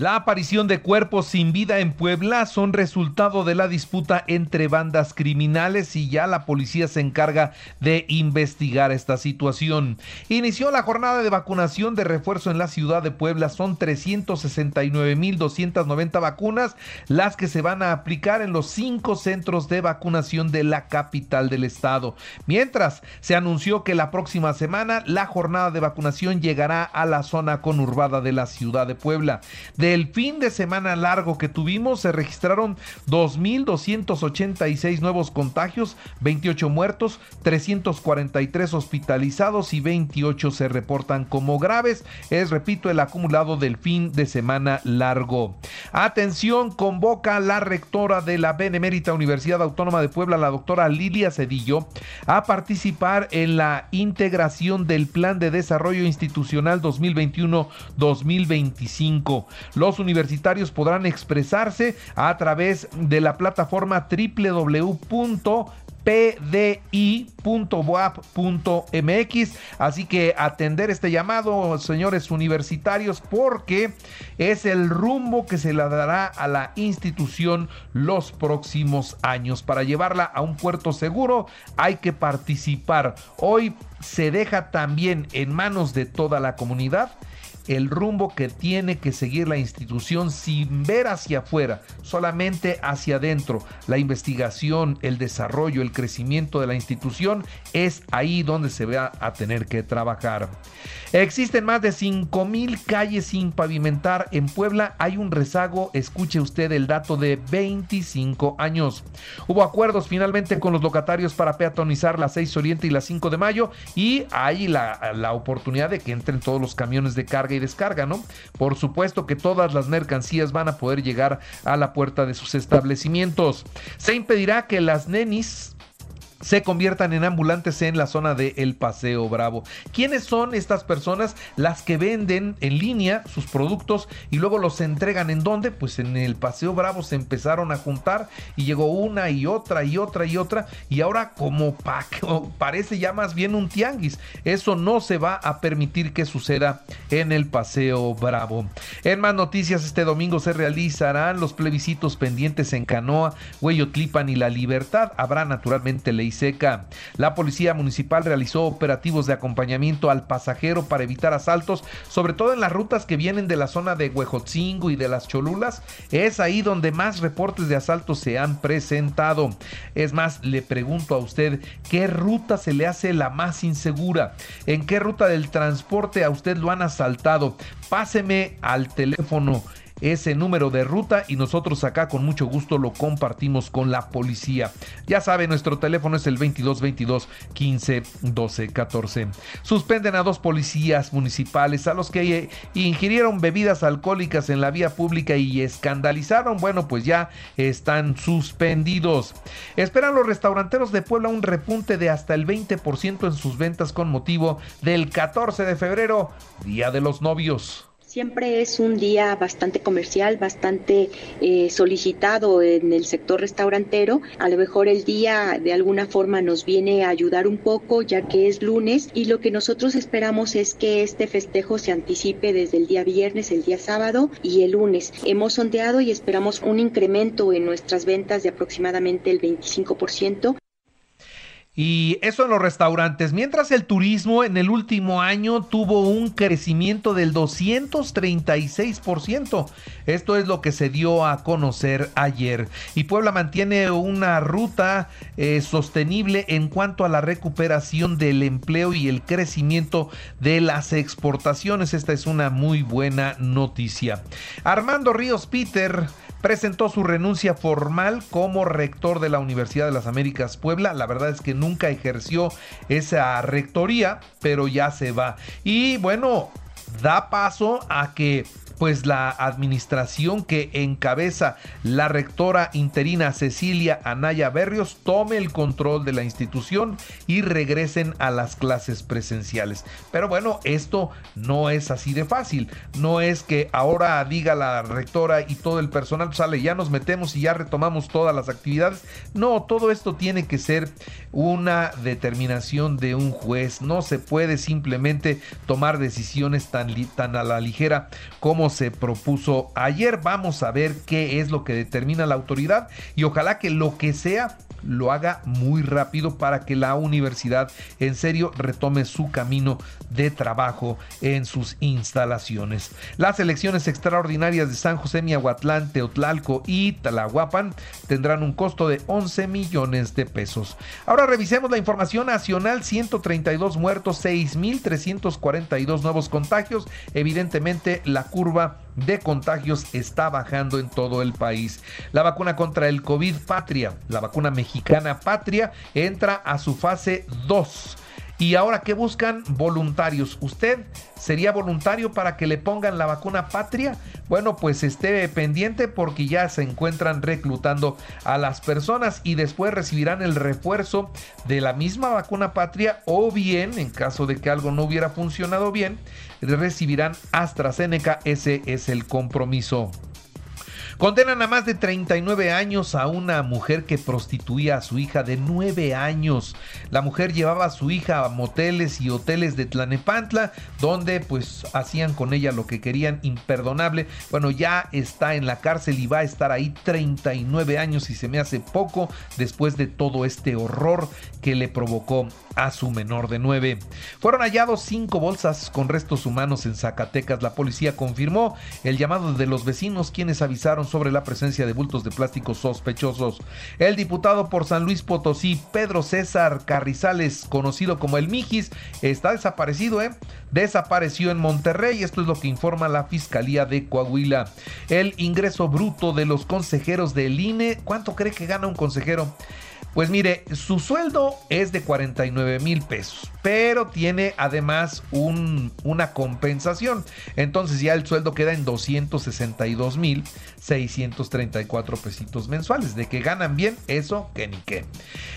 La aparición de cuerpos sin vida en Puebla son resultado de la disputa entre bandas criminales y ya la policía se encarga de investigar esta situación. Inició la jornada de vacunación de refuerzo en la ciudad de Puebla. Son 369.290 vacunas las que se van a aplicar en los cinco centros de vacunación de la capital del estado. Mientras se anunció que la próxima semana la jornada de vacunación llegará a la zona conurbada de la ciudad de Puebla. El fin de semana largo que tuvimos se registraron 2.286 nuevos contagios, 28 muertos, 343 hospitalizados y 28 se reportan como graves. Es, repito, el acumulado del fin de semana largo. Atención, convoca la rectora de la Benemérita Universidad Autónoma de Puebla, la doctora Lilia Cedillo, a participar en la integración del Plan de Desarrollo Institucional 2021-2025. Los universitarios podrán expresarse a través de la plataforma www.pdi.boap.mx. Así que atender este llamado, señores universitarios, porque es el rumbo que se le dará a la institución los próximos años. Para llevarla a un puerto seguro hay que participar. Hoy se deja también en manos de toda la comunidad el rumbo que tiene que seguir la institución sin ver hacia afuera, solamente hacia adentro. La investigación, el desarrollo, el crecimiento de la institución es ahí donde se va a tener que trabajar. Existen más de 5 mil calles sin pavimentar en Puebla. Hay un rezago, escuche usted el dato de 25 años. Hubo acuerdos finalmente con los locatarios para peatonizar la 6 Oriente y la 5 de mayo y hay la, la oportunidad de que entren todos los camiones de carga y descarga, ¿no? Por supuesto que todas las mercancías van a poder llegar a la puerta de sus establecimientos. Se impedirá que las nenis se conviertan en ambulantes en la zona de El Paseo Bravo. ¿Quiénes son estas personas? Las que venden en línea sus productos y luego los entregan en dónde? Pues en el Paseo Bravo se empezaron a juntar y llegó una y otra y otra y otra y ahora como parece ya más bien un tianguis. Eso no se va a permitir que suceda en el Paseo Bravo. En más noticias, este domingo se realizarán los plebiscitos pendientes en Canoa, Hueyotlipan y La Libertad. Habrá naturalmente ley seca. La policía municipal realizó operativos de acompañamiento al pasajero para evitar asaltos, sobre todo en las rutas que vienen de la zona de Huejotzingo y de las Cholulas. Es ahí donde más reportes de asaltos se han presentado. Es más, le pregunto a usted, ¿qué ruta se le hace la más insegura? ¿En qué ruta del transporte a usted lo han asaltado? Páseme al teléfono ese número de ruta y nosotros acá con mucho gusto lo compartimos con la policía. Ya sabe, nuestro teléfono es el 22 22 15 12 14. Suspenden a dos policías municipales a los que ingirieron bebidas alcohólicas en la vía pública y escandalizaron. Bueno, pues ya están suspendidos. Esperan los restauranteros de Puebla un repunte de hasta el 20% en sus ventas con motivo del 14 de febrero, Día de los Novios. Siempre es un día bastante comercial, bastante eh, solicitado en el sector restaurantero. A lo mejor el día de alguna forma nos viene a ayudar un poco ya que es lunes y lo que nosotros esperamos es que este festejo se anticipe desde el día viernes, el día sábado y el lunes. Hemos sondeado y esperamos un incremento en nuestras ventas de aproximadamente el 25%. Y eso en los restaurantes. Mientras el turismo en el último año tuvo un crecimiento del 236%. Esto es lo que se dio a conocer ayer. Y Puebla mantiene una ruta eh, sostenible en cuanto a la recuperación del empleo y el crecimiento de las exportaciones. Esta es una muy buena noticia. Armando Ríos Peter presentó su renuncia formal como rector de la Universidad de las Américas Puebla. La verdad es que nunca ejerció esa rectoría, pero ya se va. Y bueno, da paso a que pues la administración que encabeza la rectora interina Cecilia Anaya Berrios tome el control de la institución y regresen a las clases presenciales. Pero bueno, esto no es así de fácil. No es que ahora diga la rectora y todo el personal sale, ya nos metemos y ya retomamos todas las actividades. No, todo esto tiene que ser una determinación de un juez. No se puede simplemente tomar decisiones tan, tan a la ligera como se propuso ayer. Vamos a ver qué es lo que determina la autoridad y ojalá que lo que sea lo haga muy rápido para que la universidad en serio retome su camino de trabajo en sus instalaciones. Las elecciones extraordinarias de San José Miahuatlán, Teotlalco y Talahuapan tendrán un costo de 11 millones de pesos. Ahora revisemos la información nacional, 132 muertos, 6.342 nuevos contagios. Evidentemente la curva de contagios está bajando en todo el país. La vacuna contra el COVID Patria, la vacuna mexicana Patria, entra a su fase 2. Y ahora, ¿qué buscan? Voluntarios. ¿Usted sería voluntario para que le pongan la vacuna patria? Bueno, pues esté pendiente porque ya se encuentran reclutando a las personas y después recibirán el refuerzo de la misma vacuna patria o bien, en caso de que algo no hubiera funcionado bien, recibirán AstraZeneca. Ese es el compromiso. Condenan a más de 39 años a una mujer que prostituía a su hija de 9 años. La mujer llevaba a su hija a moteles y hoteles de Tlanepantla, donde pues hacían con ella lo que querían, imperdonable. Bueno, ya está en la cárcel y va a estar ahí 39 años y se me hace poco después de todo este horror que le provocó a su menor de 9. Fueron hallados cinco bolsas con restos humanos en Zacatecas. La policía confirmó el llamado de los vecinos quienes avisaron sobre la presencia de bultos de plástico sospechosos. El diputado por San Luis Potosí, Pedro César Carrizales, conocido como el Mijis, está desaparecido, ¿eh? Desapareció en Monterrey, esto es lo que informa la Fiscalía de Coahuila. El ingreso bruto de los consejeros del INE, ¿cuánto cree que gana un consejero? Pues mire, su sueldo es de 49 mil pesos, pero tiene además un, una compensación. Entonces ya el sueldo queda en 262 mil 634 pesitos mensuales. De que ganan bien, eso que ni qué.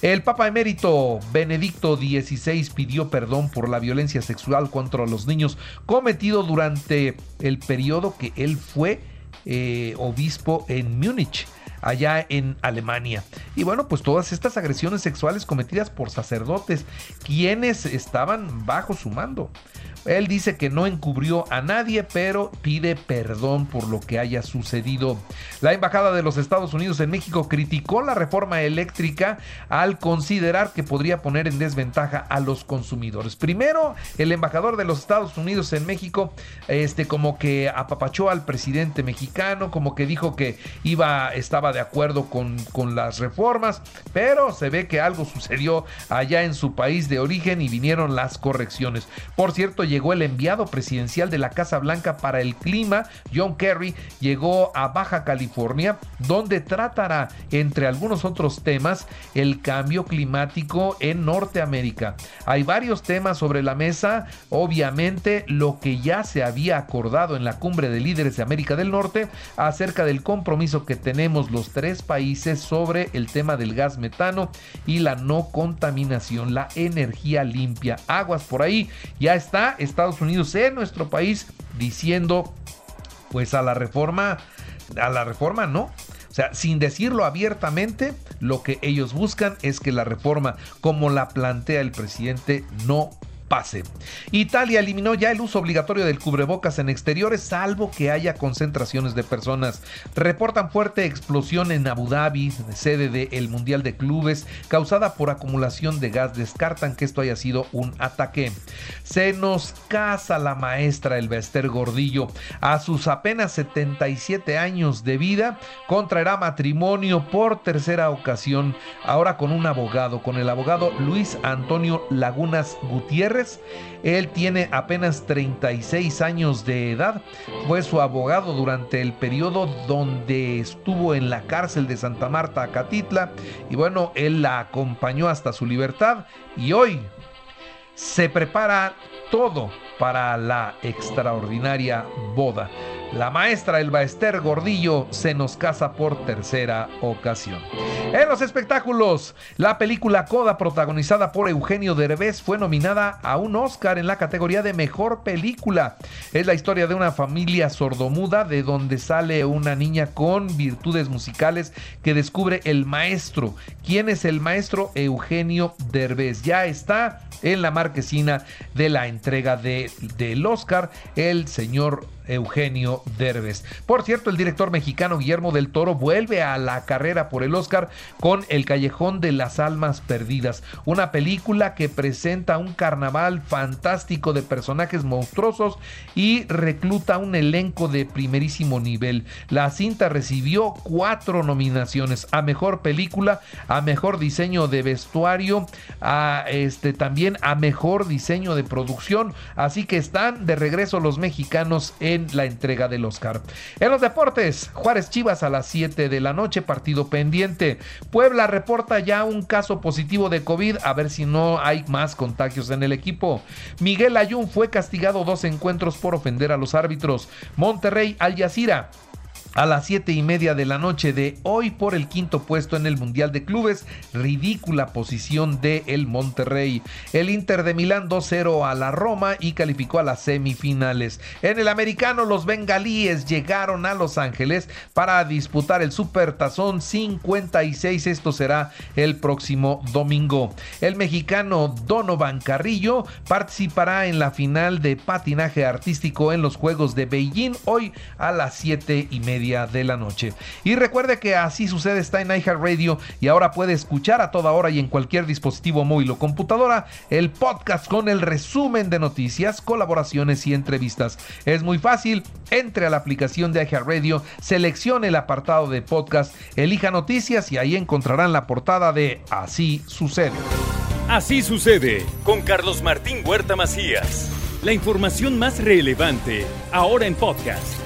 El Papa Emérito Benedicto XVI pidió perdón por la violencia sexual contra los niños cometido durante el periodo que él fue eh, obispo en Múnich allá en Alemania. Y bueno, pues todas estas agresiones sexuales cometidas por sacerdotes, quienes estaban bajo su mando. Él dice que no encubrió a nadie, pero pide perdón por lo que haya sucedido. La Embajada de los Estados Unidos en México criticó la reforma eléctrica al considerar que podría poner en desventaja a los consumidores. Primero, el embajador de los Estados Unidos en México, este, como que apapachó al presidente mexicano, como que dijo que iba, estaba de acuerdo con, con las reformas, pero se ve que algo sucedió allá en su país de origen y vinieron las correcciones. Por cierto, el enviado presidencial de la Casa Blanca para el clima, John Kerry, llegó a Baja California, donde tratará, entre algunos otros temas, el cambio climático en Norteamérica. Hay varios temas sobre la mesa, obviamente lo que ya se había acordado en la cumbre de líderes de América del Norte acerca del compromiso que tenemos los tres países sobre el tema del gas metano y la no contaminación, la energía limpia. Aguas por ahí, ya está Estados Unidos en nuestro país diciendo pues a la reforma, a la reforma no. O sea, sin decirlo abiertamente, lo que ellos buscan es que la reforma, como la plantea el presidente, no pase. Italia eliminó ya el uso obligatorio del cubrebocas en exteriores, salvo que haya concentraciones de personas. Reportan fuerte explosión en Abu Dhabi, sede del Mundial de Clubes, causada por acumulación de gas. Descartan que esto haya sido un ataque. Se nos casa la maestra Elvester Gordillo. A sus apenas 77 años de vida, contraerá matrimonio por tercera ocasión, ahora con un abogado, con el abogado Luis Antonio Lagunas Gutiérrez Él tiene apenas 36 años de edad. Fue su abogado durante el periodo donde estuvo en la cárcel de Santa Marta, Catitla. Y bueno, él la acompañó hasta su libertad. Y hoy se prepara todo para la extraordinaria boda. La maestra Elba Ester Gordillo se nos casa por tercera ocasión. En los espectáculos, la película Coda, protagonizada por Eugenio Derbez, fue nominada a un Oscar en la categoría de Mejor Película. Es la historia de una familia sordomuda de donde sale una niña con virtudes musicales que descubre el maestro. ¿Quién es el maestro? Eugenio Derbez. Ya está en la marquesina de la entrega de, del Oscar el señor Eugenio Derbez. Por cierto, el director mexicano Guillermo del Toro vuelve a la carrera por el Oscar con El Callejón de las Almas Perdidas, una película que presenta un carnaval fantástico de personajes monstruosos y recluta un elenco de primerísimo nivel. La cinta recibió cuatro nominaciones a mejor película, a mejor diseño de vestuario, a este también a mejor diseño de producción, así que están de regreso los mexicanos la entrega del Oscar. En los deportes, Juárez Chivas a las 7 de la noche, partido pendiente. Puebla reporta ya un caso positivo de COVID, a ver si no hay más contagios en el equipo. Miguel Ayun fue castigado dos encuentros por ofender a los árbitros. Monterrey Al Jazeera a las siete y media de la noche de hoy por el quinto puesto en el Mundial de Clubes. Ridícula posición de el Monterrey. El Inter de Milán 2-0 a la Roma y calificó a las semifinales. En el americano, los bengalíes llegaron a Los Ángeles para disputar el Super Tazón 56. Esto será el próximo domingo. El mexicano Donovan Carrillo participará en la final de patinaje artístico en los Juegos de Beijing hoy a las siete y de la noche. Y recuerde que así sucede está en iHeartRadio y ahora puede escuchar a toda hora y en cualquier dispositivo móvil o computadora el podcast con el resumen de noticias, colaboraciones y entrevistas. Es muy fácil, entre a la aplicación de iHeartRadio, seleccione el apartado de podcast, elija noticias y ahí encontrarán la portada de Así sucede. Así sucede con Carlos Martín Huerta Macías. La información más relevante ahora en podcast.